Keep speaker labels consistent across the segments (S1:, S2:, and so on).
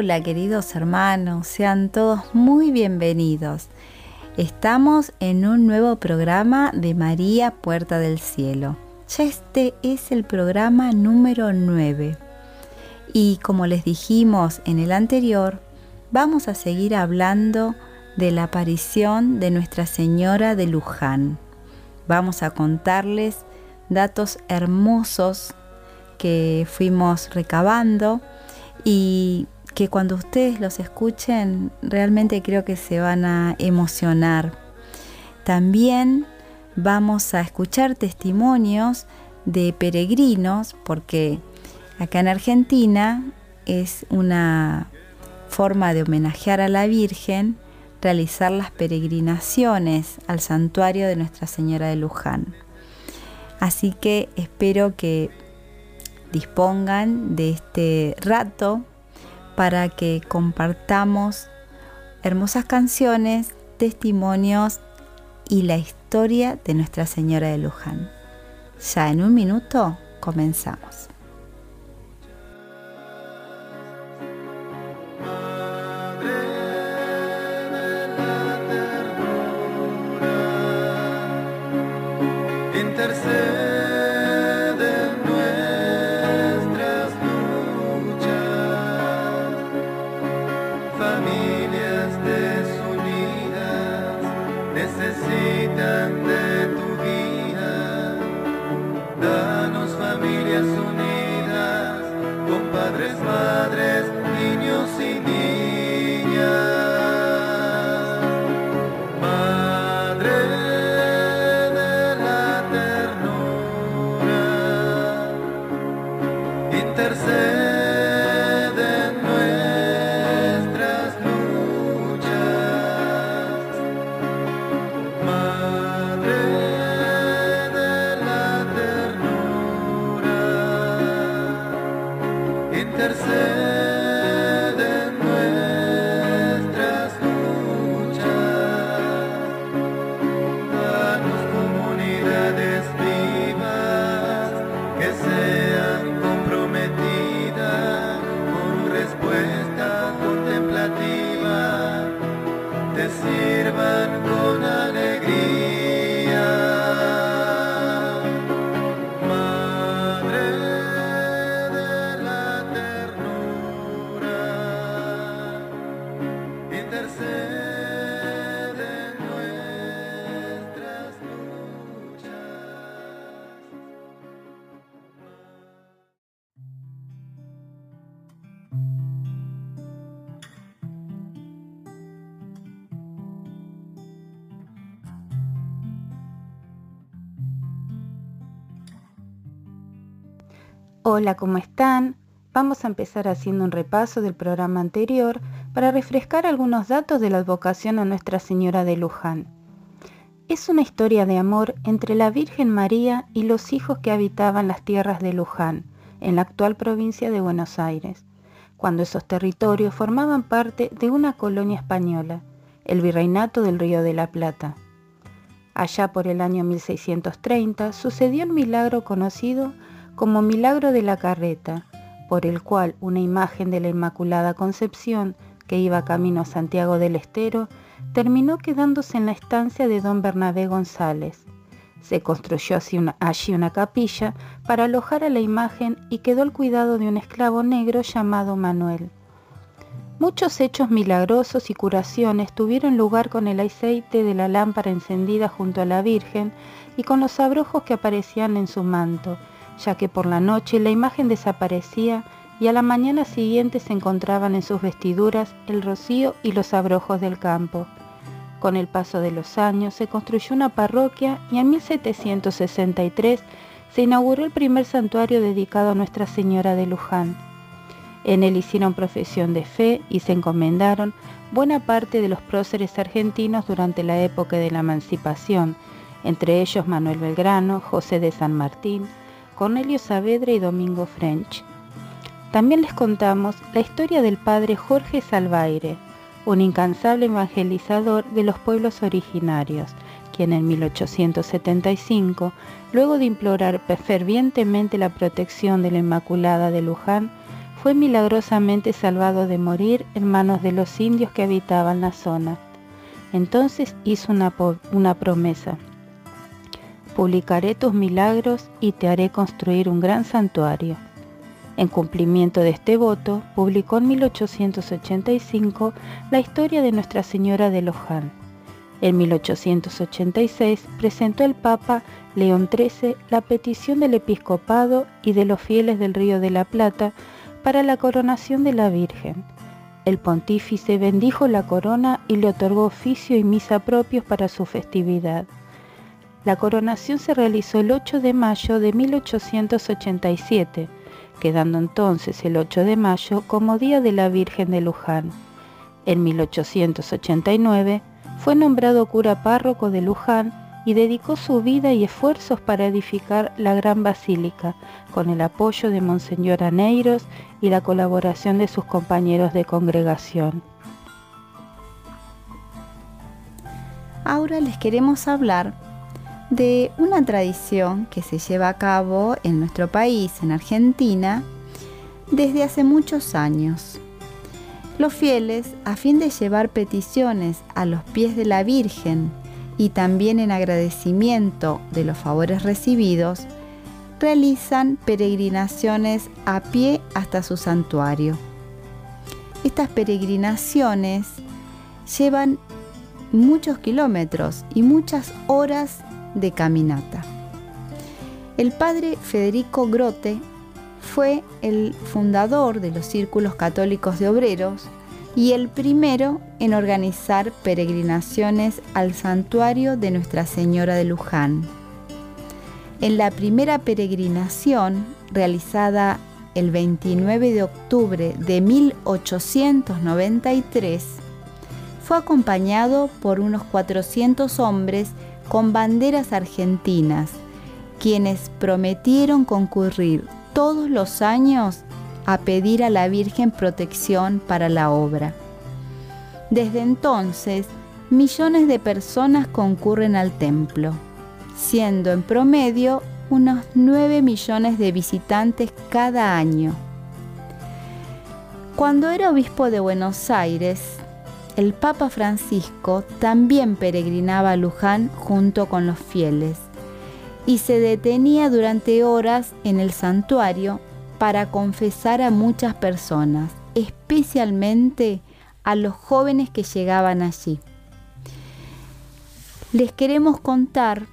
S1: Hola queridos hermanos, sean todos muy bienvenidos. Estamos en un nuevo programa de María Puerta del Cielo. Este es el programa número 9. Y como les dijimos en el anterior, vamos a seguir hablando de la aparición de Nuestra Señora de Luján. Vamos a contarles datos hermosos que fuimos recabando y que cuando ustedes los escuchen realmente creo que se van a emocionar. También vamos a escuchar testimonios de peregrinos porque acá en Argentina es una forma de homenajear a la Virgen realizar las peregrinaciones al santuario de Nuestra Señora de Luján. Así que espero que dispongan de este rato para que compartamos hermosas canciones, testimonios y la historia de Nuestra Señora de Luján. Ya en un minuto comenzamos. Hola, ¿cómo están? Vamos a empezar haciendo un repaso del programa anterior para refrescar algunos datos de la advocación a Nuestra Señora de Luján. Es una historia de amor entre la Virgen María y los hijos que habitaban las tierras de Luján, en la actual provincia de Buenos Aires, cuando esos territorios formaban parte de una colonia española, el Virreinato del Río de la Plata. Allá por el año 1630 sucedió el milagro conocido como milagro de la carreta, por el cual una imagen de la Inmaculada Concepción, que iba camino a Santiago del Estero, terminó quedándose en la estancia de don Bernabé González. Se construyó allí una capilla para alojar a la imagen y quedó al cuidado de un esclavo negro llamado Manuel. Muchos hechos milagrosos y curaciones tuvieron lugar con el aceite de la lámpara encendida junto a la Virgen y con los abrojos que aparecían en su manto, ya que por la noche la imagen desaparecía y a la mañana siguiente se encontraban en sus vestiduras el rocío y los abrojos del campo. Con el paso de los años se construyó una parroquia y en 1763 se inauguró el primer santuario dedicado a Nuestra Señora de Luján. En él hicieron profesión de fe y se encomendaron buena parte de los próceres argentinos durante la época de la emancipación, entre ellos Manuel Belgrano, José de San Martín, Cornelio Saavedra y Domingo French. También les contamos la historia del padre Jorge Salvaire, un incansable evangelizador de los pueblos originarios, quien en 1875, luego de implorar fervientemente la protección de la Inmaculada de Luján, fue milagrosamente salvado de morir en manos de los indios que habitaban la zona. Entonces hizo una, una promesa. Publicaré tus milagros y te haré construir un gran santuario. En cumplimiento de este voto, publicó en 1885 la historia de Nuestra Señora de Loján. En 1886 presentó el Papa León XIII la petición del episcopado y de los fieles del Río de la Plata para la coronación de la Virgen. El pontífice bendijo la corona y le otorgó oficio y misa propios para su festividad. La coronación se realizó el 8 de mayo de 1887 quedando entonces el 8 de mayo como Día de la Virgen de Luján. En 1889 fue nombrado cura párroco de Luján y dedicó su vida y esfuerzos para edificar la gran basílica, con el apoyo de Monseñor Aneiros y la colaboración de sus compañeros de congregación.
S2: Ahora les queremos hablar de una tradición que se lleva a cabo en nuestro país, en Argentina, desde hace muchos años. Los fieles, a fin de llevar peticiones a los pies de la Virgen y también en agradecimiento de los favores recibidos, realizan peregrinaciones a pie hasta su santuario. Estas peregrinaciones llevan muchos kilómetros y muchas horas de caminata. El padre Federico Grote fue el fundador de los círculos católicos de obreros y el primero en organizar peregrinaciones al santuario de Nuestra Señora de Luján. En la primera peregrinación, realizada el 29 de octubre de 1893, fue acompañado por unos 400 hombres con banderas argentinas, quienes prometieron concurrir todos los años a pedir a la Virgen protección para la obra. Desde entonces, millones de personas concurren al templo, siendo en promedio unos 9 millones de visitantes cada año. Cuando era obispo de Buenos Aires, el Papa Francisco también peregrinaba a Luján junto con los fieles y se detenía durante horas en el santuario para confesar a muchas personas, especialmente a los jóvenes que llegaban allí. Les queremos contar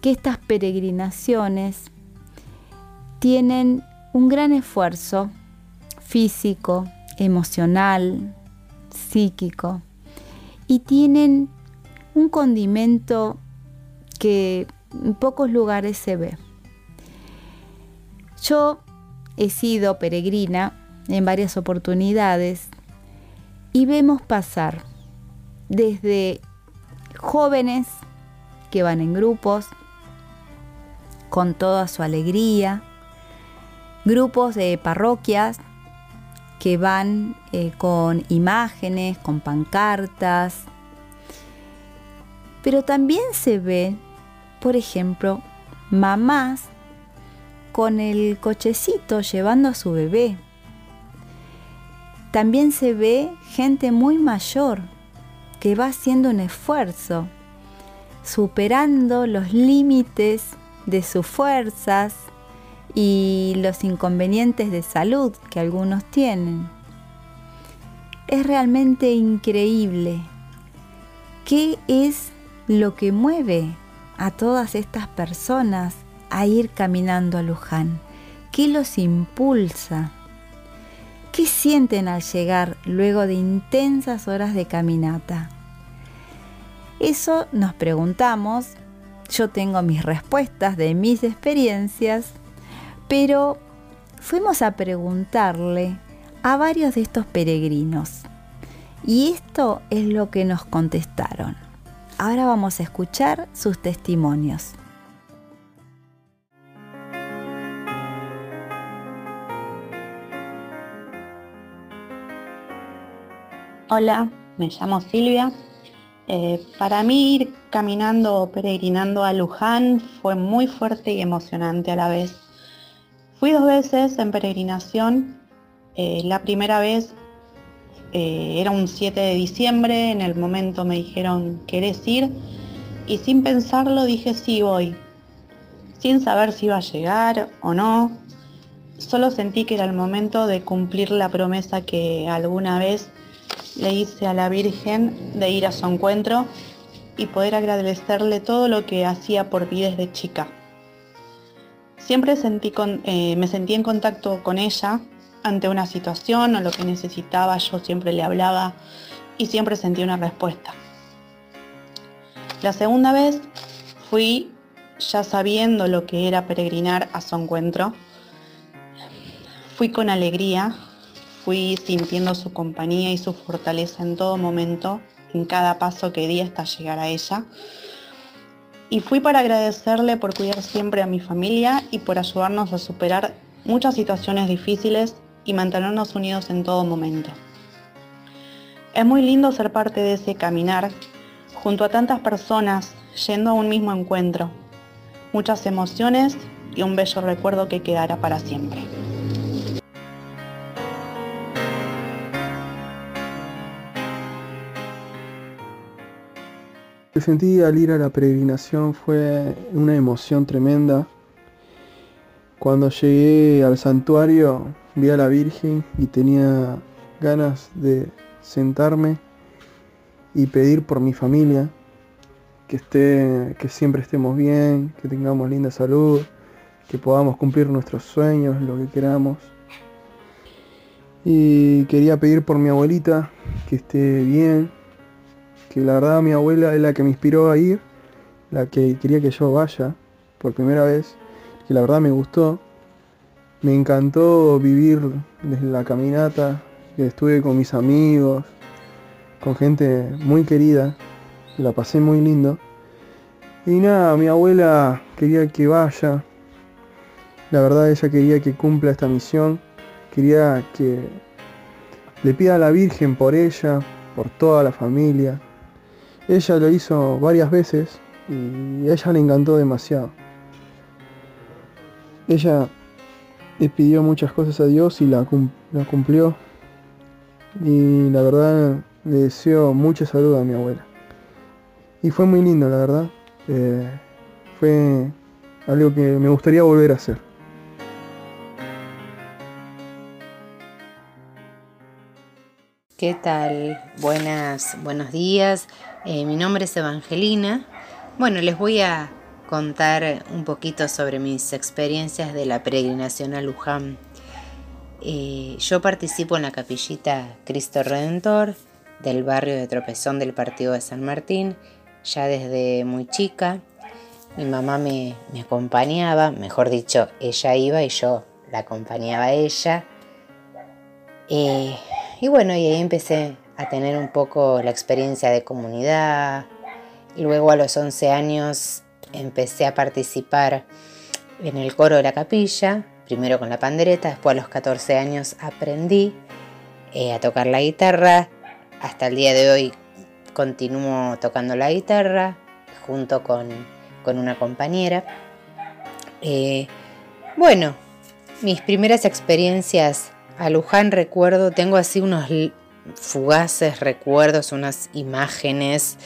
S2: que estas peregrinaciones tienen un gran esfuerzo físico, emocional, psíquico, y tienen un condimento que en pocos lugares se ve. Yo he sido peregrina en varias oportunidades y vemos pasar desde jóvenes que van en grupos con toda su alegría, grupos de parroquias que van eh, con imágenes, con pancartas. Pero también se ve, por ejemplo, mamás con el cochecito llevando a su bebé. También se ve gente muy mayor que va haciendo un esfuerzo, superando los límites de sus fuerzas, y los inconvenientes de salud que algunos tienen. Es realmente increíble. ¿Qué es lo que mueve a todas estas personas a ir caminando a Luján? ¿Qué los impulsa? ¿Qué sienten al llegar luego de intensas horas de caminata? Eso nos preguntamos. Yo tengo mis respuestas de mis experiencias pero fuimos a preguntarle a varios de estos peregrinos y esto es lo que nos contestaron. Ahora vamos a escuchar sus testimonios.
S3: Hola, me llamo Silvia. Eh, para mí ir caminando o peregrinando a Luján fue muy fuerte y emocionante a la vez. Fui dos veces en peregrinación Eh, la primera vez eh, era un 7 de diciembre, en el momento me dijeron, ¿querés ir? Y sin pensarlo dije, sí, voy. Sin saber si iba a llegar o no, solo sentí que era el momento de cumplir la promesa que alguna vez le hice a la Virgen de ir a su encuentro y poder agradecerle todo lo que hacía por mí desde chica. Siempre sentí eh, me sentí en contacto con ella ante una situación o lo que necesitaba, yo siempre le hablaba y siempre sentí una respuesta. La segunda vez fui ya sabiendo lo que era peregrinar a su encuentro. Fui con alegría, fui sintiendo su compañía y su fortaleza en todo momento, en cada paso que di hasta llegar a ella. Y fui para agradecerle por cuidar siempre a mi familia y por ayudarnos a superar muchas situaciones difíciles y mantenernos unidos en todo momento. Es muy lindo ser parte de ese caminar junto a tantas personas yendo a un mismo encuentro. Muchas emociones y un bello recuerdo que quedará para siempre.
S4: Que sentí al ir a la peregrinación fue una emoción tremenda. Cuando llegué al santuario vi a la Virgen y tenía ganas de sentarme y pedir por mi familia, que esté, que siempre estemos bien, que tengamos linda salud, que podamos cumplir nuestros sueños, lo que queramos. Y quería pedir por mi abuelita, que esté bien, que la verdad mi abuela es la que me inspiró a ir, la que quería que yo vaya por primera vez, que la verdad me gustó. Me encantó vivir desde la caminata, que estuve con mis amigos, con gente muy querida, la pasé muy lindo. Y nada, mi abuela quería que vaya, la verdad ella quería que cumpla esta misión, quería que le pida a la Virgen por ella, por toda la familia, ella lo hizo varias veces y a ella le encantó demasiado. Ella le pidió muchas cosas a Dios y la, cumplió. Y la verdad le deseo mucha salud a mi abuela. Y fue muy lindo, la verdad. Eh, fue algo que me gustaría volver a hacer.
S5: ¿Qué tal? Buenas, buenos días. Eh, mi nombre es Evangelina. Bueno, les voy a contar un poquito sobre mis experiencias de la peregrinación a Luján. Eh, yo participo en la capillita Cristo Redentor del barrio de Tropezón del Partido de San Martín, ya desde muy chica. Mi mamá me, acompañaba, mejor dicho, ella iba y yo la acompañaba a ella. Eh, y bueno, y ahí empecé a tener un poco la experiencia de comunidad. Luego a los 11 años empecé a participar en el coro de la capilla, primero con la pandereta, después a los 14 años aprendí eh, a tocar la guitarra. Hasta el día de hoy continúo tocando la guitarra junto con, una compañera. Eh, bueno, mis primeras experiencias a Luján recuerdo, tengo así unos fugaces recuerdos, unas imágenes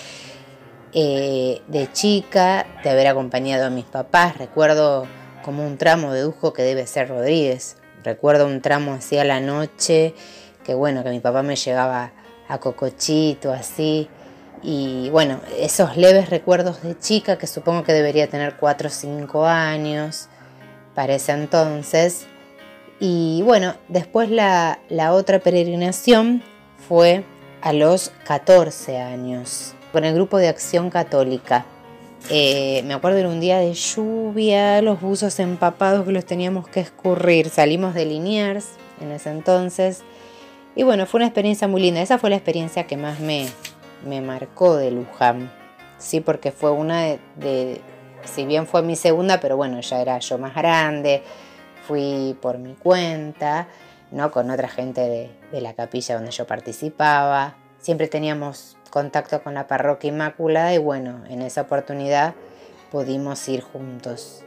S5: eh, de chica, de haber acompañado a mis papás. Recuerdo como un tramo dedujo que debe ser Rodríguez. Recuerdo un tramo así a la noche, que bueno, que mi papá me llevaba a Cocochito, así. Y bueno, esos leves recuerdos de chica, que supongo que debería tener 4 o 5 años para ese entonces. Y bueno, después la, otra peregrinación fue a los 14 años con el grupo de acción católica. Eh, me acuerdo de un día de lluvia, los buzos empapados que los teníamos que escurrir. Salimos de Liniers en ese entonces. Y bueno, fue una experiencia muy linda. Esa fue la experiencia que más me, me marcó de Luján. Sí, porque fue una de, si bien fue mi segunda, pero bueno, ya era yo más grande. Fui por mi cuenta. ¿no? con otra gente de, la capilla donde yo participaba. Siempre teníamos contacto con la parroquia Inmaculada y bueno, en esa oportunidad pudimos ir juntos.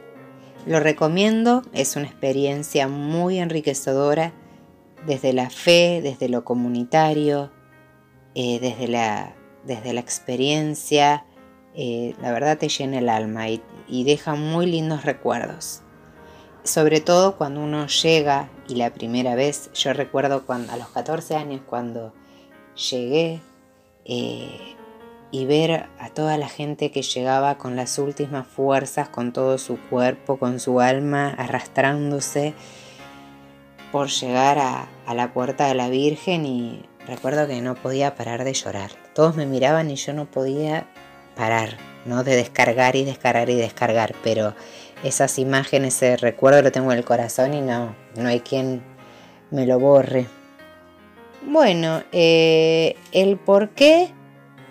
S5: Lo recomiendo, es una experiencia muy enriquecedora desde la fe, desde lo comunitario, eh, desde, la, desde la experiencia, eh, la verdad te llena el alma y, y deja muy lindos recuerdos. Sobre todo cuando uno llega y la primera vez, yo recuerdo cuando, a los 14 años cuando llegué eh, y ver a toda la gente que llegaba con las últimas fuerzas, con todo su cuerpo, con su alma arrastrándose por llegar a, a la puerta de la Virgen y recuerdo que no podía parar de llorar. Todos me miraban y yo no podía parar, ¿no? De descargar y descargar y descargar, pero esas imágenes, ese recuerdo lo tengo en el corazón y no, no hay quien me lo borre. Bueno, eh, el por qué,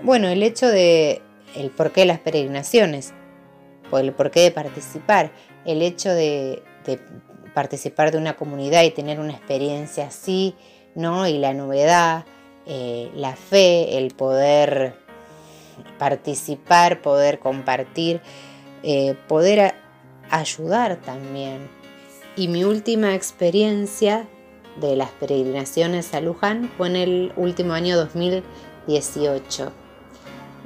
S5: bueno, el hecho de, el por qué de las peregrinaciones, el por qué de participar, el hecho de, de participar de una comunidad y tener una experiencia así, ¿no? Y la novedad, eh, la fe, el poder participar, poder compartir, eh, poder ayudar también. Y mi última experiencia de las peregrinaciones a Luján fue en el último año 2018,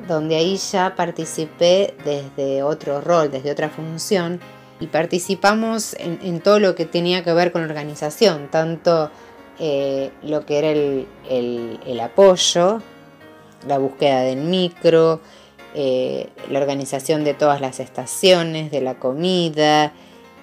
S5: donde ahí ya participé desde otro rol, desde otra función, y participamos en, todo lo que tenía que ver con la organización, tanto eh, lo que era el, apoyo, la búsqueda del micro, eh, la organización de todas las estaciones, de la comida,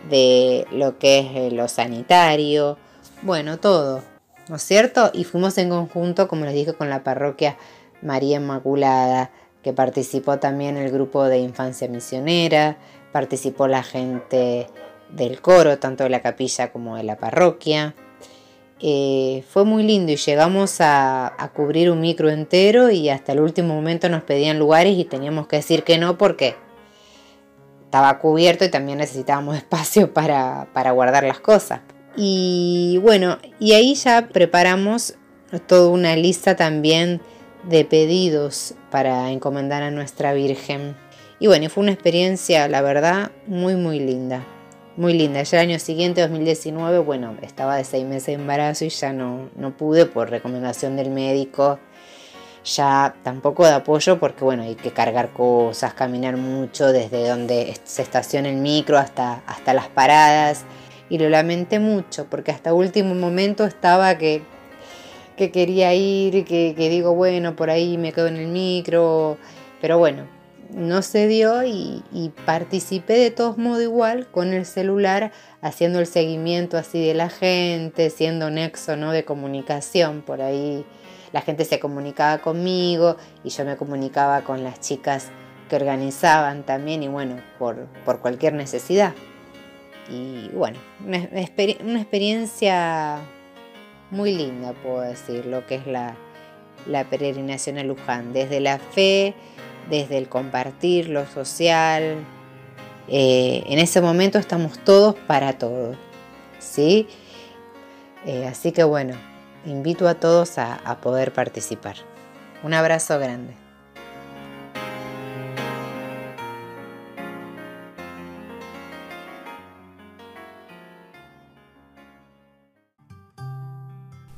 S5: de lo que es eh, lo sanitario, bueno, todo, ¿no es cierto? Y fuimos en conjunto, como les dije, con la parroquia María Inmaculada, que participó también el grupo de infancia misionera, participó la gente del coro, tanto de la capilla como de la parroquia. Eh, fue muy lindo y llegamos a, cubrir un micro entero y hasta el último momento nos pedían lugares y teníamos que decir que no porque estaba cubierto y también necesitábamos espacio para, para guardar las cosas. Y bueno, y ahí ya preparamos toda una lista también de pedidos para encomendar a nuestra Virgen. Y bueno, fue una experiencia, la verdad, muy, muy linda. Muy linda. Ya el año siguiente, 2019, bueno, estaba de seis meses de embarazo y ya no, no pude por recomendación del médico. Ya tampoco de apoyo porque, bueno, hay que cargar cosas, caminar mucho desde donde se estaciona el micro hasta, hasta las paradas y lo lamenté mucho porque hasta último momento estaba que, que quería ir, que, que digo, bueno, por ahí me quedo en el micro, pero bueno, no se dio y, participé de todos modos igual con el celular haciendo el seguimiento así de la gente, siendo nexo ¿no? de comunicación. Por ahí la gente se comunicaba conmigo y yo me comunicaba con las chicas que organizaban también y bueno, por, por cualquier necesidad. Y bueno, una, experiencia muy linda, puedo decir, lo que es la, peregrinación a Luján, desde la fe, desde el compartir, lo social. Eh, en ese momento estamos todos para todos, ¿sí? Eh, así que bueno, invito a todos a poder participar. Un abrazo grande.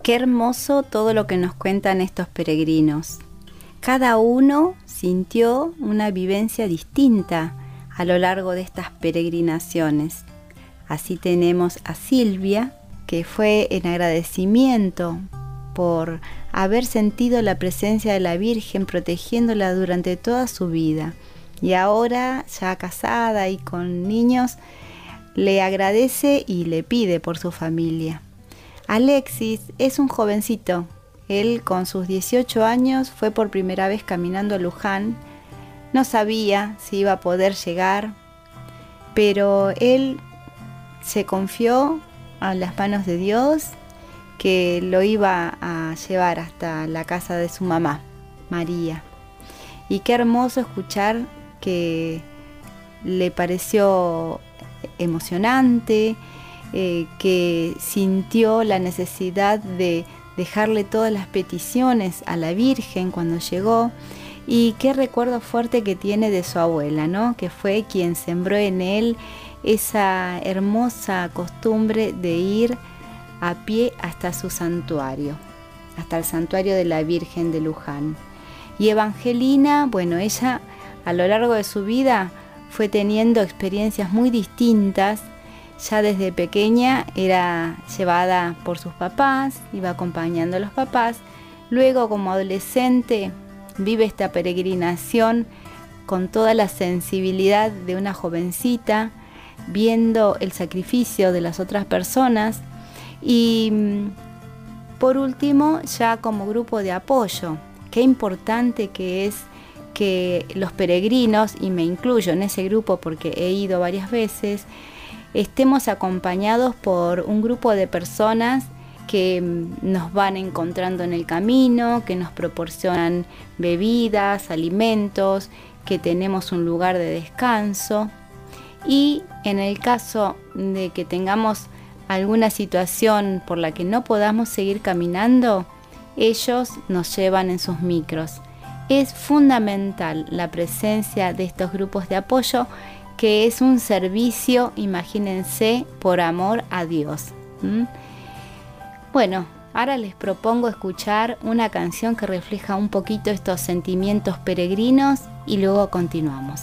S2: Qué hermoso todo lo que nos cuentan estos peregrinos. Cada uno sintió una vivencia distinta a lo largo de estas peregrinaciones. Así tenemos a Silvia, que fue en agradecimiento por haber sentido la presencia de la Virgen protegiéndola durante toda su vida. Y ahora, ya casada y con niños, le agradece y le pide por su familia. Alexis es un jovencito. Él con sus 18 años fue por primera vez caminando a Luján. No sabía si iba a poder llegar, pero él se confió a las manos de Dios que lo iba a llevar hasta la casa de su mamá, María. Y qué hermoso escuchar que le pareció emocionante, eh, que sintió la necesidad de dejarle todas las peticiones a la Virgen cuando llegó y qué recuerdo fuerte que tiene de su abuela, ¿no? Que fue quien sembró en él esa hermosa costumbre de ir a pie hasta su santuario, hasta el santuario de la Virgen de Luján. Y Evangelina, bueno, ella a lo largo de su vida fue teniendo experiencias muy distintas. Ya desde pequeña era llevada por sus papás, iba acompañando a los papás. Luego como adolescente vive esta peregrinación con toda la sensibilidad de una jovencita, viendo el sacrificio de las otras personas y mm, por último ya como grupo de apoyo. Qué importante que es que los peregrinos, y me incluyo en ese grupo porque he ido varias veces, estemos acompañados por un grupo de personas que mm, nos van encontrando en el camino, que nos proporcionan bebidas, alimentos, que tenemos un lugar de descanso y en el caso de que tengamos alguna situación por la que no podamos seguir caminando, ellos nos llevan en sus micros. Es fundamental la presencia de estos grupos de apoyo que es un servicio, imagínense, por amor a Dios. Bueno, ahora les propongo escuchar una canción que refleja un poquito estos sentimientos peregrinos y luego continuamos.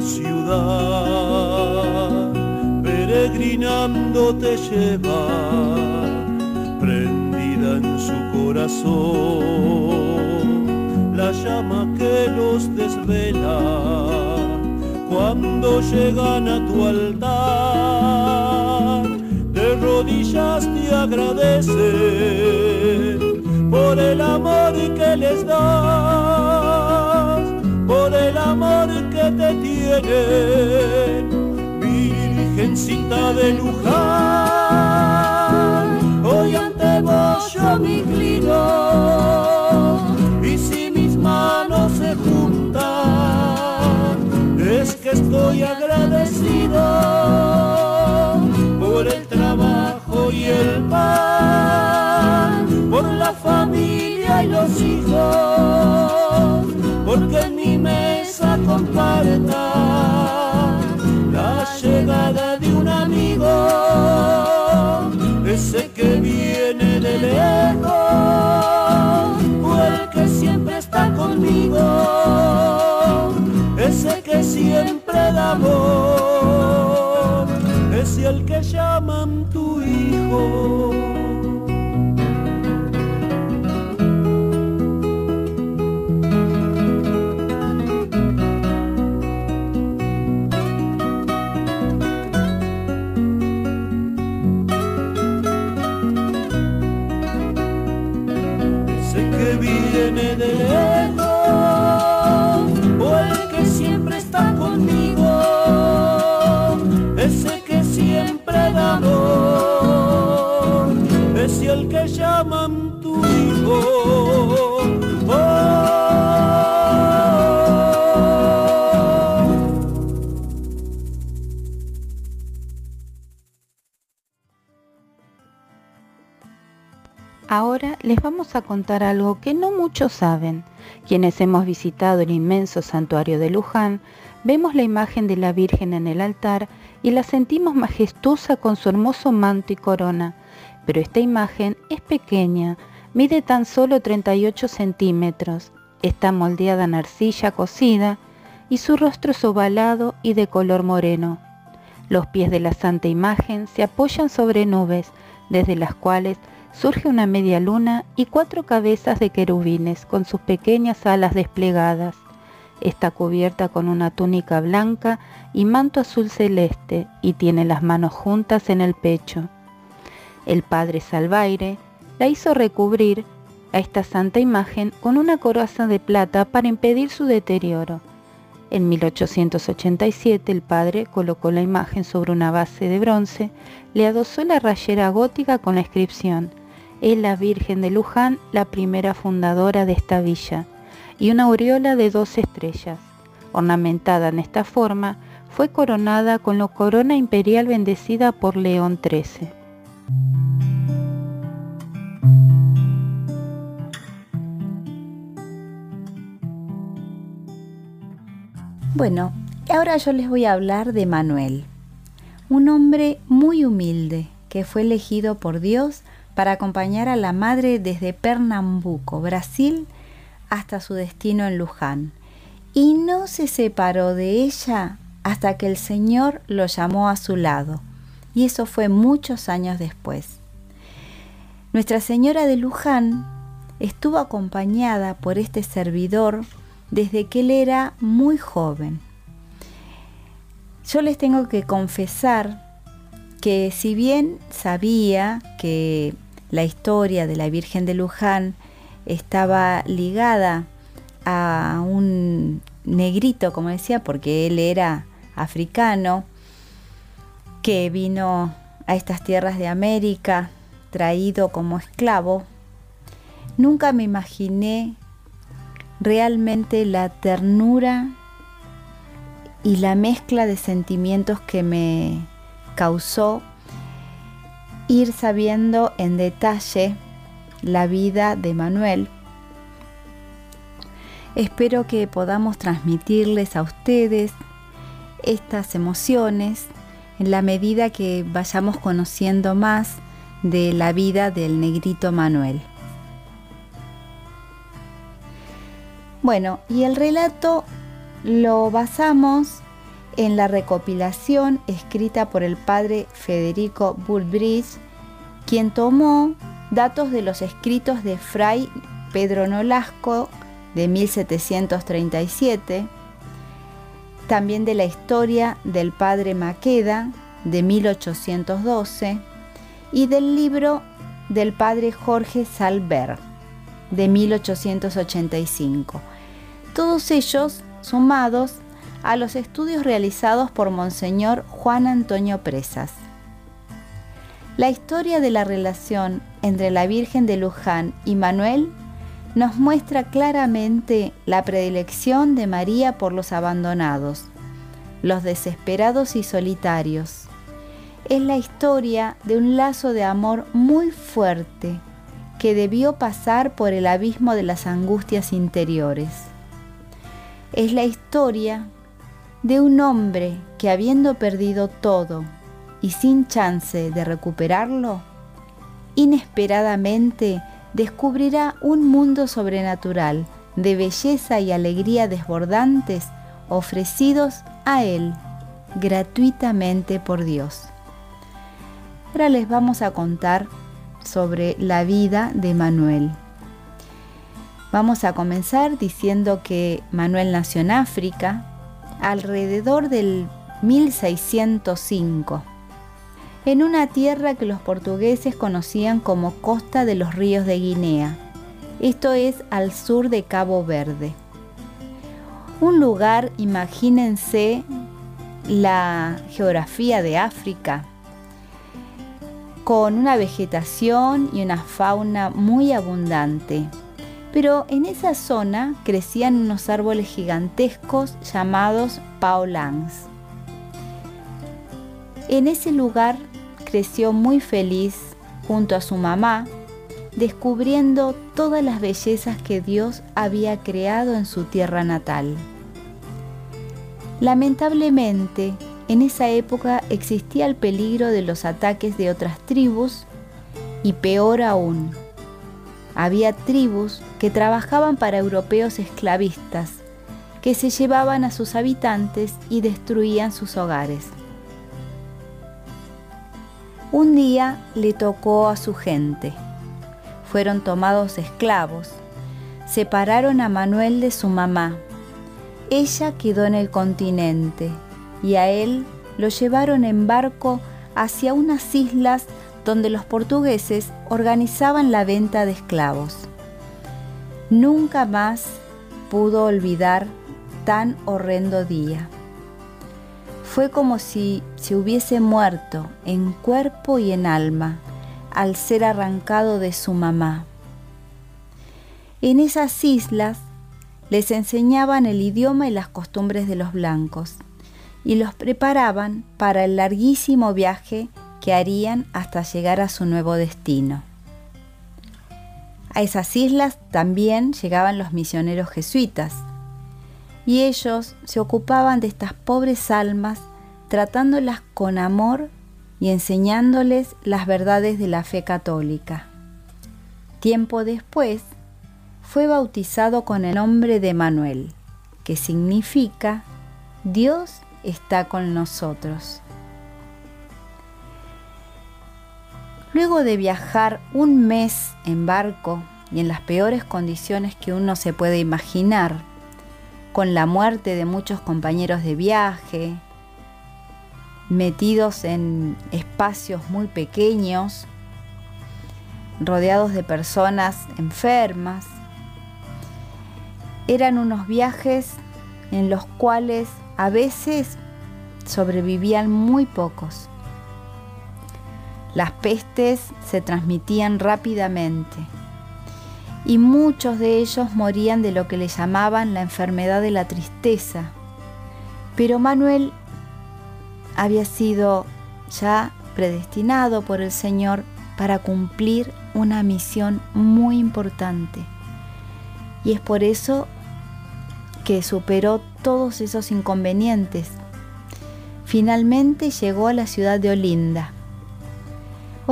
S6: ciudad, peregrinando te lleva, prendida en su corazón la llama que los desvela cuando llegan a tu altar. De rodillas te agradecen por el amor que les das, amor que te tienen, Virgencita de Luján. Hoy ante vos yo me inclino se juntan, es que estoy agradecido por el trabajo y el pan, por la familia y los hijos, porque en mi siempre da amor, es el que llaman tu hijo.
S1: A contar algo que no muchos saben. Quienes hemos visitado el inmenso santuario de Luján, vemos la imagen de la Virgen en el altar y la sentimos majestuosa con su hermoso manto y corona. Pero esta imagen es pequeña, mide tan solo 38 centímetros, está moldeada en arcilla cocida y su rostro es ovalado y de color moreno. Los pies de la santa imagen se apoyan sobre nubes, desde las cuales surge una media luna y cuatro cabezas de querubines con sus pequeñas alas desplegadas. Está cubierta con una túnica blanca y manto azul celeste y tiene las manos juntas en el pecho. El padre Salvaire la hizo recubrir a esta santa imagen con una coraza de plata para impedir su deterioro. En 1887 el padre colocó la imagen sobre una base de bronce, le adosó la rayera gótica con la inscripción es la Virgen de Luján, la primera fundadora de esta villa, y una aureola de dos estrellas, ornamentada en esta forma, fue coronada con la corona imperial bendecida por León XIII.
S2: Bueno, ahora yo les voy a hablar de Manuel, un hombre muy humilde que fue elegido por Dios para acompañar a la madre desde Pernambuco, Brasil, hasta su destino en Luján. Y no se separó de ella hasta que el Señor lo llamó a su lado. Y eso fue muchos años después. Nuestra Señora de Luján estuvo acompañada por este servidor desde que él era muy joven. Yo les tengo que confesar que si bien sabía que la historia de la Virgen de Luján estaba ligada a un negrito, como decía, porque él era africano, que vino a estas tierras de América traído como esclavo, nunca me imaginé realmente la ternura y la mezcla de sentimientos que me causó ir sabiendo en detalle la vida de Manuel. Espero que podamos transmitirles a ustedes estas emociones en la medida que vayamos conociendo más de la vida del negrito Manuel. Bueno, y el relato lo basamos en la recopilación escrita por el padre Federico Bullbridge, quien tomó datos de los escritos de Fray Pedro Nolasco de 1737, también de la historia del padre Maqueda de 1812 y del libro del padre Jorge Salver de 1885. Todos ellos sumados a los estudios realizados por Monseñor Juan Antonio Presas. La historia de la relación entre la Virgen de Luján y Manuel nos muestra claramente la predilección de María por los abandonados, los desesperados y solitarios. Es la historia de un lazo de amor muy fuerte que debió pasar por el abismo de las angustias interiores. Es la historia de un hombre que habiendo perdido todo y sin chance de recuperarlo, inesperadamente descubrirá un mundo sobrenatural de belleza y alegría desbordantes ofrecidos a él gratuitamente por Dios. Ahora les vamos a contar sobre la vida de Manuel. Vamos a comenzar diciendo que Manuel nació en África, alrededor del 1605, en una tierra que los portugueses conocían como Costa de los Ríos de Guinea, esto es al sur de Cabo Verde. Un lugar, imagínense la geografía de África, con una vegetación y una fauna muy abundante pero en esa zona crecían unos árboles gigantescos llamados paolans. En ese lugar creció muy feliz junto a su mamá, descubriendo todas las bellezas que Dios había creado en su tierra natal. Lamentablemente, en esa época existía el peligro de los ataques de otras tribus y peor aún, había tribus que trabajaban para europeos Un día le tocó a su gente. Fueron tomados esclavos. Separaron a Manuel de su mamá. Ella quedó en el continente y a él lo llevaron en barco hacia unas islas donde los portugueses organizaban la venta de esclavos. Nunca más pudo olvidar tan horrendo día. Fue como si se hubiese muerto en cuerpo y en alma al ser arrancado de su mamá. En esas islas les enseñaban el idioma y las costumbres de los blancos y los preparaban para el larguísimo viaje que harían hasta llegar a su nuevo destino. A esas islas también llegaban los misioneros jesuitas, y ellos se ocupaban de estas pobres almas tratándolas con amor y enseñándoles las verdades de la fe católica. Tiempo después, fue bautizado con el nombre de Manuel, que significa Dios está con nosotros. Luego de viajar un mes en barco y en las peores condiciones que uno se puede imaginar, con la muerte de muchos compañeros de viaje, metidos en espacios muy pequeños, rodeados de personas enfermas. Eran unos viajes en los cuales a veces sobrevivían muy pocos. Las pestes se transmitían rápidamente y muchos de ellos morían de lo que le llamaban la enfermedad de la tristeza. Pero Manuel había sido ya predestinado por el Señor para cumplir una misión muy importante. Y es por eso que superó todos esos inconvenientes. Finalmente llegó a la ciudad de Olinda.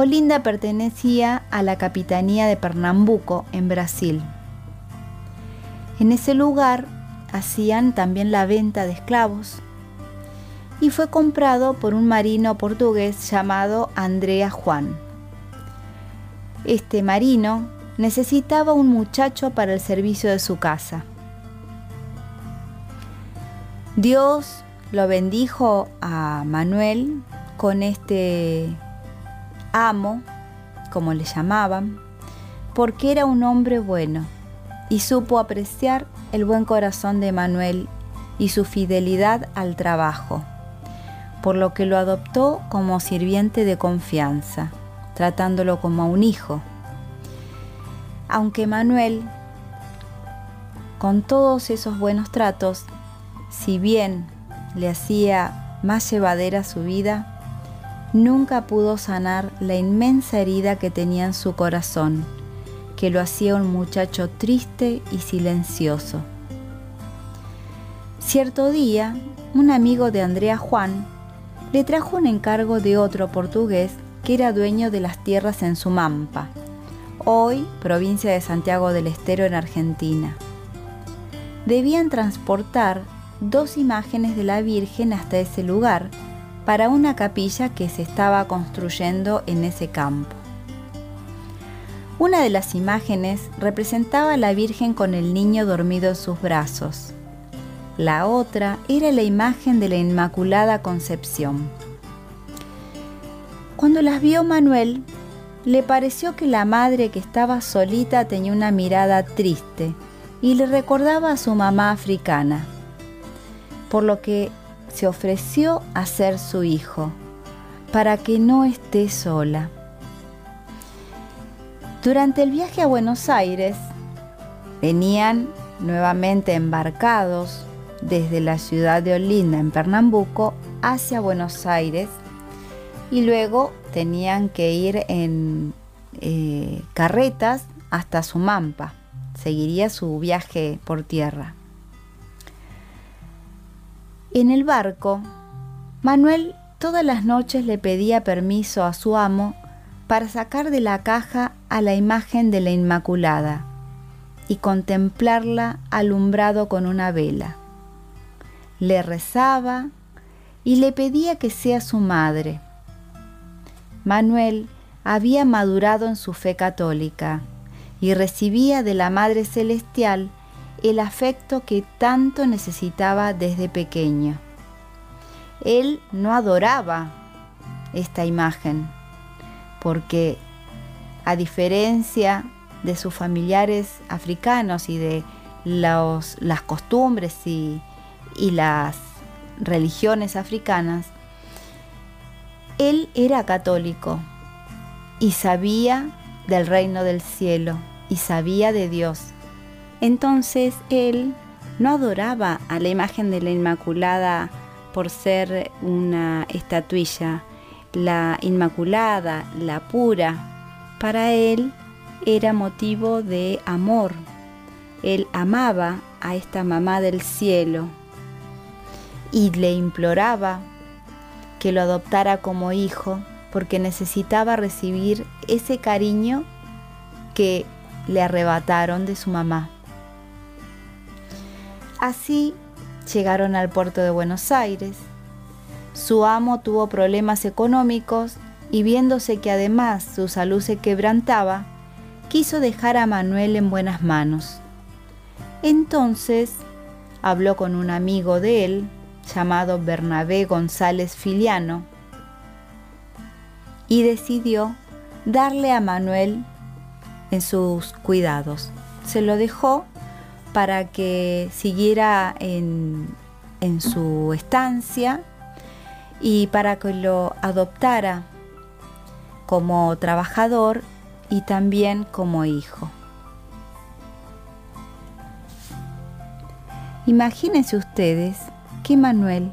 S2: Olinda pertenecía a la capitanía de Pernambuco, en Brasil. En ese lugar hacían también la venta de esclavos y fue comprado por un marino portugués llamado Andrea Juan. Este marino necesitaba un muchacho para el servicio de su casa. Dios lo bendijo a Manuel con este amo, como le llamaban, porque era un hombre bueno y supo apreciar el buen corazón de Manuel y su fidelidad al trabajo, por lo que lo adoptó como sirviente de confianza, tratándolo como a un hijo. Aunque Manuel, con todos esos buenos tratos, si bien le hacía más llevadera su vida, nunca pudo sanar la inmensa herida que tenía en su corazón, que lo hacía un muchacho triste y silencioso. Cierto día, un amigo de Andrea Juan le trajo un encargo de otro portugués que era dueño de las tierras en Sumampa, hoy provincia de Santiago del Estero en Argentina. Debían transportar dos imágenes de la Virgen hasta ese lugar para una capilla que se estaba construyendo en ese campo. Una de las imágenes representaba a la Virgen con el niño dormido en sus brazos. La otra era la imagen de la Inmaculada Concepción. Cuando las vio Manuel, le pareció que la madre que estaba solita tenía una mirada triste y le recordaba a su mamá africana por lo que se ofreció a ser su hijo, para que no esté sola. Durante el viaje a Buenos Aires, venían nuevamente embarcados desde la ciudad de Olinda en Pernambuco hacia Buenos Aires y luego tenían que ir en eh, carretas hasta Sumampa. Seguiría su viaje por tierra. En el barco, Manuel todas las noches le pedía permiso a su amo para sacar de la caja a la imagen de la Inmaculada y contemplarla alumbrado con una vela. Le rezaba y le pedía que sea su madre. Manuel había madurado en su fe católica y recibía de la Madre Celestial el afecto que tanto necesitaba desde pequeño. Él no adoraba esta imagen, porque a diferencia de sus familiares africanos y de las costumbres y, y las religiones africanas, él era católico y sabía del reino del cielo y sabía de Dios. Entonces él no adoraba a la imagen de la Inmaculada por ser una estatuilla. La Inmaculada, la pura, para él era motivo de amor. Él amaba a esta mamá del cielo y le imploraba que lo adoptara como hijo porque necesitaba recibir ese cariño que le arrebataron de su mamá. Así llegaron al puerto de Buenos Aires. Su amo tuvo problemas económicos y viéndose que además su salud se quebrantaba, quiso dejar a Manuel en buenas manos. Entonces habló con un amigo de él, llamado Bernabé González Filiano, y decidió darle a Manuel en sus cuidados. Se lo dejó para que siguiera en, en su estancia y para que lo adoptara como trabajador y también como hijo. Imagínense ustedes que Manuel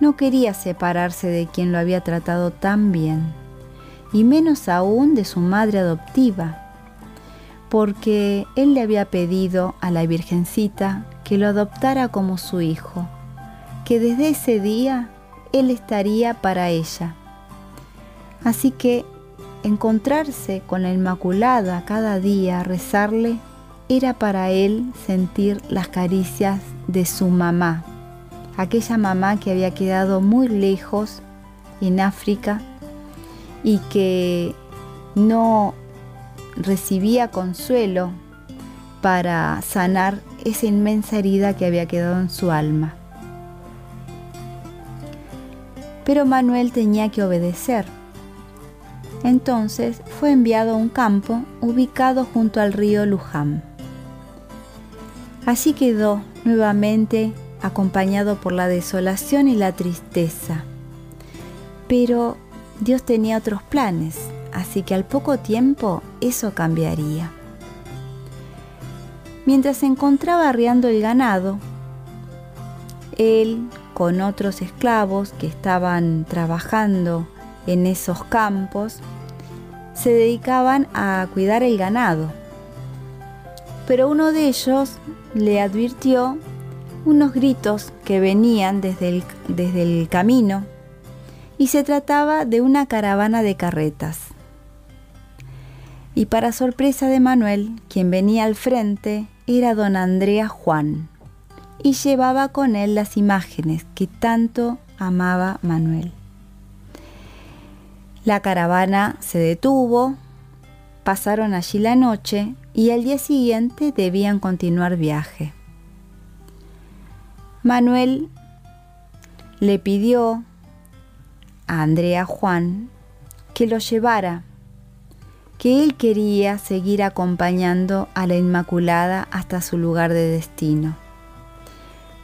S2: no quería separarse de quien lo había tratado tan bien, y menos aún de su madre adoptiva, porque él le había pedido a la Virgencita que lo adoptara como su hijo, que desde ese día él estaría para ella. Así que encontrarse con la Inmaculada cada día, rezarle, era para él sentir las caricias de su mamá, aquella mamá que había quedado muy lejos en África y que no recibía consuelo para sanar esa inmensa herida que había quedado en su alma. Pero Manuel tenía que obedecer. Entonces fue enviado a un campo ubicado junto al río Luján. Así quedó nuevamente acompañado por la desolación y la tristeza. Pero Dios tenía otros planes así que al poco tiempo eso cambiaría. Mientras se encontraba arriando el ganado, él con otros esclavos que estaban trabajando en esos campos, se dedicaban a cuidar el ganado. Pero uno de ellos le advirtió unos gritos que venían desde el, desde el camino y se trataba de una caravana de carretas. Y para sorpresa de Manuel, quien venía al frente era don Andrea Juan, y llevaba con él las imágenes que tanto amaba Manuel. La caravana se detuvo, pasaron allí la noche y al día siguiente debían continuar viaje. Manuel le pidió a Andrea Juan que lo llevara que él quería seguir acompañando a la Inmaculada hasta su lugar de destino.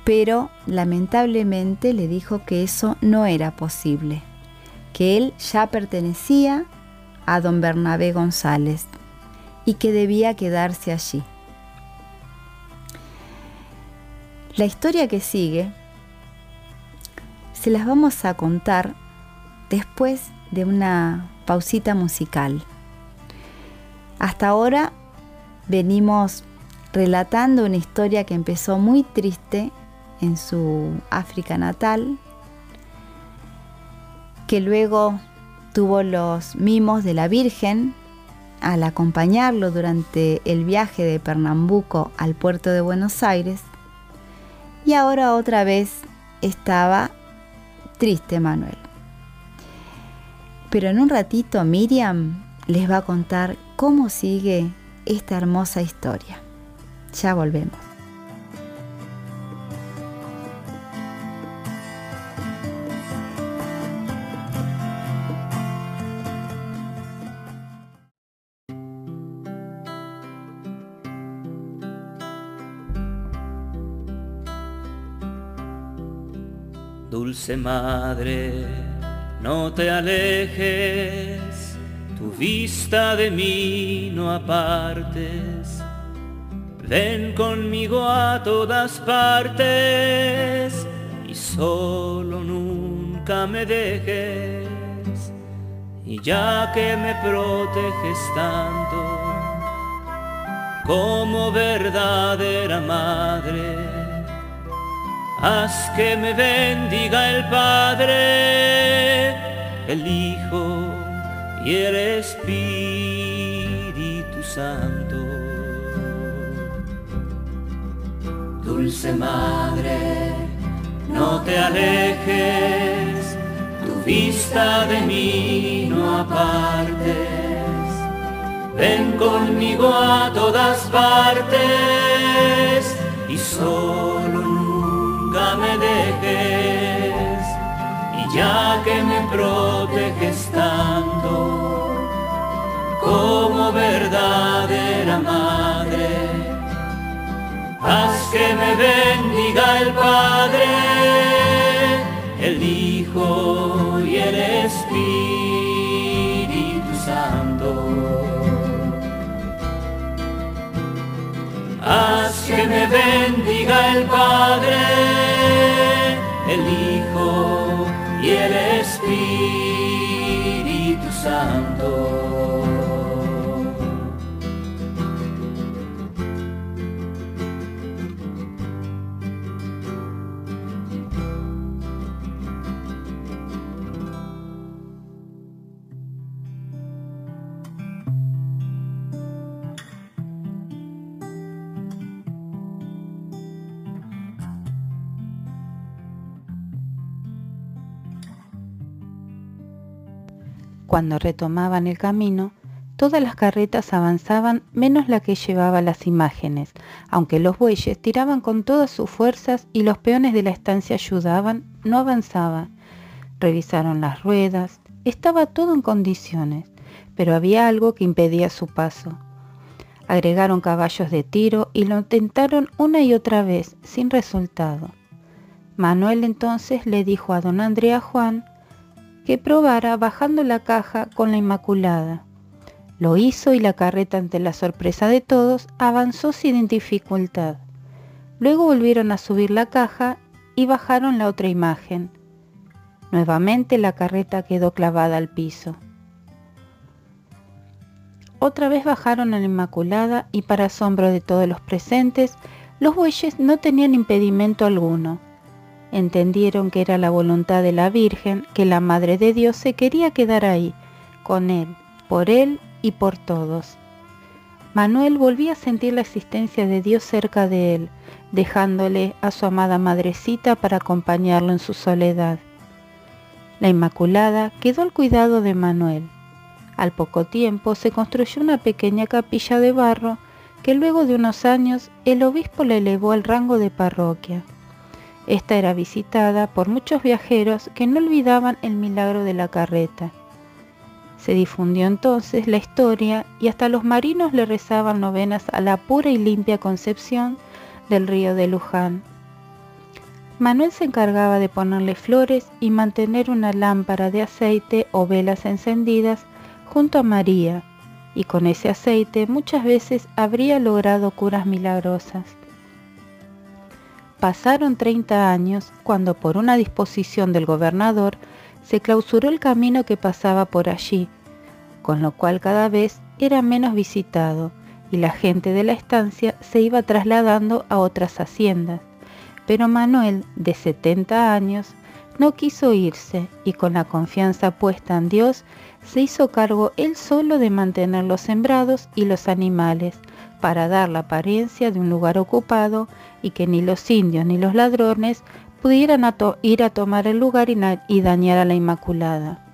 S2: Pero lamentablemente le dijo que eso no era posible, que él ya pertenecía a don Bernabé González y que debía quedarse allí. La historia que sigue se las vamos a contar después de una pausita musical. Hasta ahora venimos relatando una historia que empezó muy triste en su África natal, que luego tuvo los mimos de la Virgen al acompañarlo durante el viaje de Pernambuco al puerto de Buenos Aires, y ahora otra vez estaba triste Manuel. Pero en un ratito Miriam les va a contar cómo sigue esta hermosa historia. Ya volvemos.
S7: Dulce madre, no te alejes, tu vista de mí no apartes. Ven conmigo a todas partes y solo nunca me dejes. Y ya que me proteges tanto como verdadera madre, haz que me bendiga el Padre, el Hijo y el Espíritu Santo. Dulce Madre, no te alejes, tu vista de mí no apartes. Ven conmigo a todas partes y solo me dejes ya que me proteges tanto como verdadera madre, haz que me bendiga el Padre, el Hijo y el Espíritu Santo. Haz que me bendiga el Padre, el Hijo Espíritu Santo.
S1: Cuando retomaban el camino, todas las carretas avanzaban menos la que llevaba las imágenes, aunque los bueyes tiraban con todas sus fuerzas y los peones de la estancia ayudaban, no avanzaba. Revisaron las ruedas, estaba todo en condiciones, pero había algo que impedía su paso. Agregaron caballos de tiro y lo intentaron una y otra vez, sin resultado. Manuel entonces le dijo a don Andrea Juan que probara bajando la caja con la Inmaculada. Lo hizo y la carreta ante la sorpresa de todos avanzó sin dificultad. Luego volvieron a subir la caja y bajaron la otra imagen. Nuevamente la carreta quedó clavada al piso. Otra vez bajaron a la Inmaculada y para asombro de todos los presentes, los bueyes no tenían impedimento alguno entendieron que era la voluntad de la Virgen, que la Madre de Dios se quería quedar ahí, con él, por él y por todos. Manuel volvía a sentir la existencia de Dios cerca de él, dejándole a su amada madrecita para acompañarlo en su soledad. La Inmaculada quedó al cuidado de Manuel. Al poco tiempo se construyó una pequeña capilla de barro que luego de unos años el obispo le elevó al rango de parroquia. Esta era visitada por muchos viajeros que no olvidaban el milagro de la carreta. Se difundió entonces la historia y hasta los marinos le rezaban novenas a la pura y limpia concepción del río de Luján. Manuel se encargaba de ponerle flores y mantener una lámpara de aceite o velas encendidas junto a María, y con ese aceite muchas veces habría logrado curas milagrosas. Pasaron 30 años cuando por una disposición del gobernador se clausuró el camino que pasaba por allí, con lo cual cada vez era menos visitado y la gente de la estancia se iba trasladando a otras haciendas. Pero Manuel, de 70 años, no quiso irse y con la confianza puesta en Dios, se hizo cargo él solo de mantener los sembrados y los animales, para dar la apariencia de un lugar ocupado y que ni los indios ni los ladrones pudieran ir a tomar el lugar y, y dañar a la Inmaculada.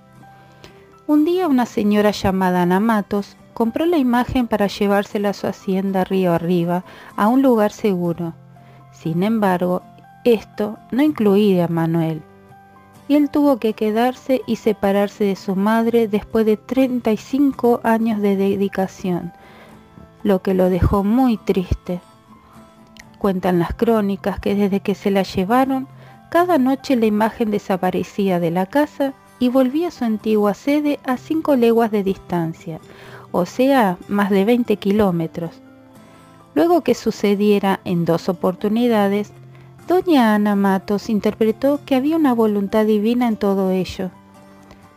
S1: Un día una señora llamada Ana Matos compró la imagen para llevársela a su hacienda río arriba, a un lugar seguro. Sin embargo, esto no incluía a Manuel. Y él tuvo que quedarse y separarse de su madre después de 35 años de dedicación, lo que lo dejó muy triste. Cuentan las crónicas que desde que se la llevaron, cada noche la imagen desaparecía de la casa y volvía a su antigua sede a cinco leguas de distancia, o sea, más de 20 kilómetros. Luego que sucediera en dos oportunidades, doña Ana Matos interpretó que había una voluntad divina en todo ello.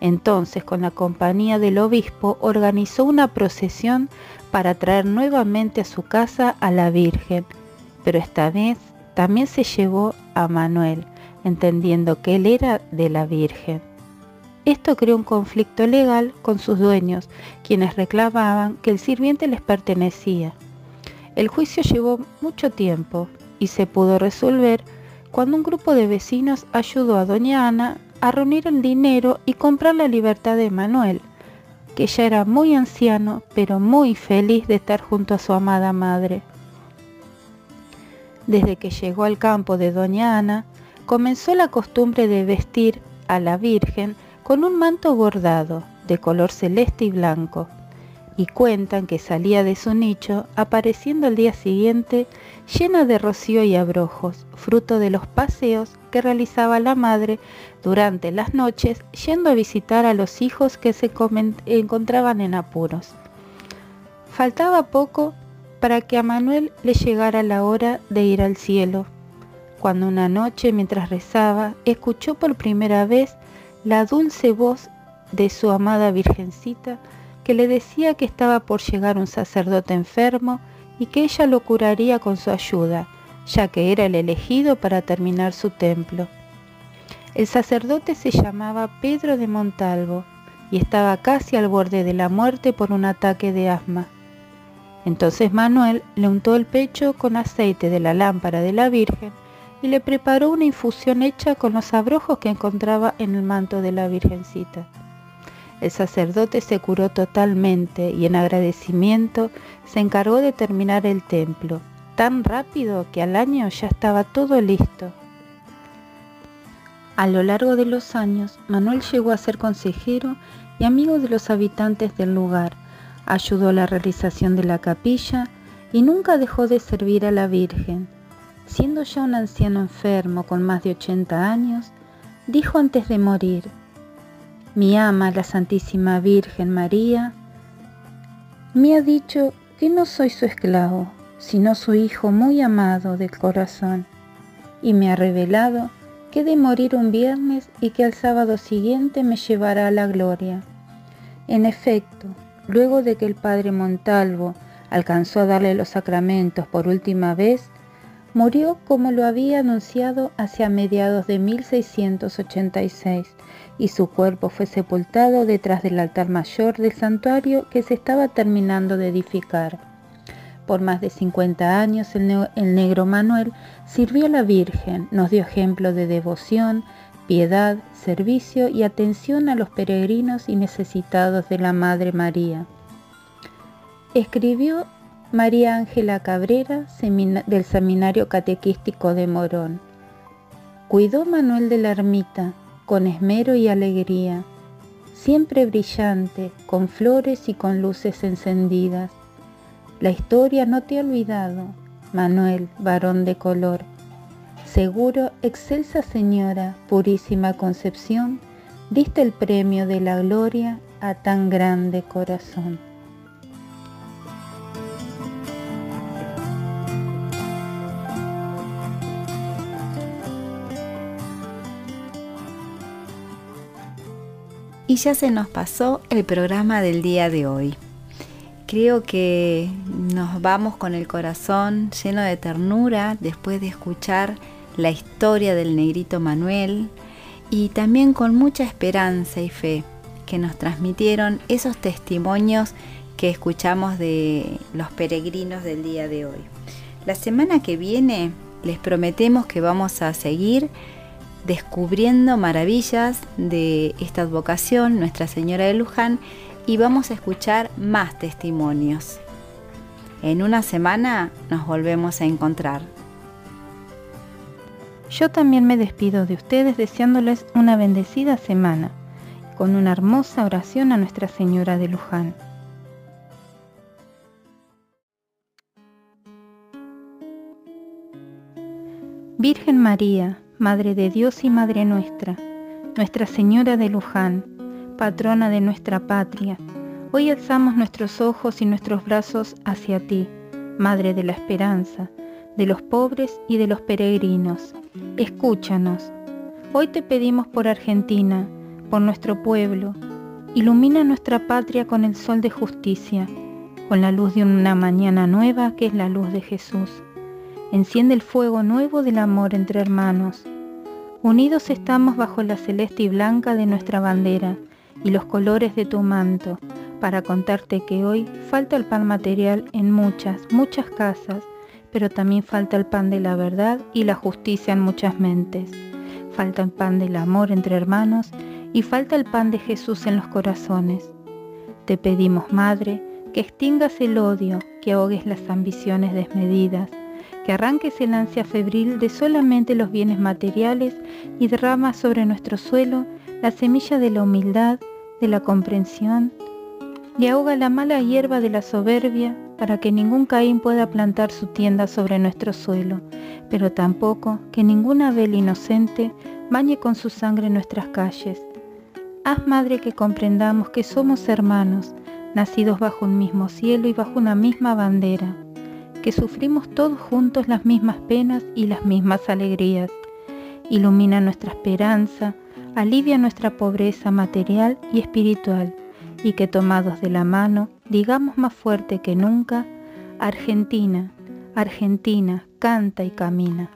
S1: Entonces, con la compañía del obispo, organizó una procesión para traer nuevamente a su casa a la Virgen, pero esta vez también se llevó a Manuel, entendiendo que él era de la Virgen. Esto creó un conflicto legal con sus dueños, quienes reclamaban que el sirviente les pertenecía. El juicio llevó mucho tiempo y se pudo resolver cuando un grupo de vecinos ayudó a doña Ana a reunir el dinero y comprar la libertad de Manuel, que ya era muy anciano pero muy feliz de estar junto a su amada madre. Desde que llegó al campo de doña Ana, comenzó la costumbre de vestir a la Virgen con un manto bordado de color celeste y blanco, y cuentan que salía de su nicho apareciendo al día siguiente llena de rocío y abrojos, fruto de los paseos que realizaba la madre durante las noches yendo a visitar a los hijos que se encontraban en apuros. Faltaba poco para que a Manuel le llegara la hora de ir al cielo, cuando una noche mientras rezaba escuchó por primera vez la dulce voz de su amada Virgencita que le decía que estaba por llegar un sacerdote enfermo y que ella lo curaría con su ayuda, ya que era el elegido para terminar su templo. El sacerdote se llamaba Pedro de Montalvo y estaba casi al borde de la muerte por un ataque de asma. Entonces Manuel le untó el pecho con aceite de la lámpara de la Virgen y le preparó una infusión hecha con los abrojos que encontraba en el manto de la Virgencita. El sacerdote se curó totalmente y en agradecimiento se encargó de terminar el templo, tan rápido que al año ya estaba todo listo. A lo largo de los años, Manuel llegó a ser consejero y amigo de los habitantes del lugar, ayudó a la realización de la capilla y nunca dejó de servir a la Virgen siendo ya un anciano enfermo con más de 80 años, dijo antes de morir, mi ama, la Santísima Virgen María, me ha dicho que no soy su esclavo, sino su hijo muy amado del corazón, y me ha revelado que de morir un viernes y que al sábado siguiente me llevará a la gloria. En efecto, luego de que el padre Montalvo alcanzó a darle los sacramentos por última vez, Murió como lo había anunciado hacia mediados de 1686 y su cuerpo fue sepultado detrás del altar mayor del santuario que se estaba terminando de edificar. Por más de 50 años el, el negro Manuel sirvió a la Virgen, nos dio ejemplo de devoción, piedad, servicio y atención a los peregrinos y necesitados de la Madre María. Escribió María Ángela Cabrera, del Seminario Catequístico de Morón. Cuidó Manuel de la Ermita con esmero y alegría, siempre brillante, con flores y con luces encendidas. La historia no te ha olvidado, Manuel, varón de color. Seguro, excelsa señora, purísima concepción, diste el premio de la gloria a tan grande corazón.
S2: Y ya se nos pasó el programa del día de hoy. Creo que nos vamos con el corazón lleno de ternura después de escuchar la historia del negrito Manuel y también con mucha esperanza y fe que nos transmitieron esos testimonios que escuchamos de los peregrinos del día de hoy. La semana que viene les prometemos que vamos a seguir descubriendo maravillas de esta advocación, Nuestra Señora de Luján, y vamos a escuchar más testimonios. En una semana nos volvemos a encontrar.
S1: Yo también me despido de ustedes deseándoles una bendecida semana, con una hermosa oración a Nuestra Señora de Luján. Virgen María, Madre de Dios y Madre nuestra, Nuestra Señora de Luján, patrona de nuestra patria, hoy alzamos nuestros ojos y nuestros brazos hacia ti, Madre de la Esperanza, de los pobres y de los peregrinos. Escúchanos. Hoy te pedimos por Argentina, por nuestro pueblo. Ilumina nuestra patria con el sol de justicia, con la luz de una mañana nueva que es la luz de Jesús. Enciende el fuego nuevo del amor entre hermanos. Unidos estamos bajo la celeste y blanca de nuestra bandera y los colores de tu manto, para contarte que hoy falta el pan material en muchas, muchas casas, pero también falta el pan de la verdad y la justicia en muchas mentes. Falta el pan del amor entre hermanos y falta el pan de Jesús en los corazones. Te pedimos, Madre, que extingas el odio, que ahogues las ambiciones desmedidas, que arranques el ansia febril de solamente los bienes materiales y derramas sobre nuestro suelo la semilla de la humildad, de la comprensión, y ahoga la mala hierba de la soberbia para que ningún Caín pueda plantar su tienda sobre nuestro suelo, pero tampoco que ninguna vela inocente bañe con su sangre nuestras calles. Haz, Madre, que comprendamos que somos hermanos, nacidos bajo un mismo cielo y bajo una misma bandera que sufrimos todos juntos las mismas penas y las mismas alegrías. Ilumina nuestra esperanza, alivia nuestra pobreza material y espiritual, y que tomados de la mano, digamos más fuerte que nunca, Argentina, Argentina, canta y camina.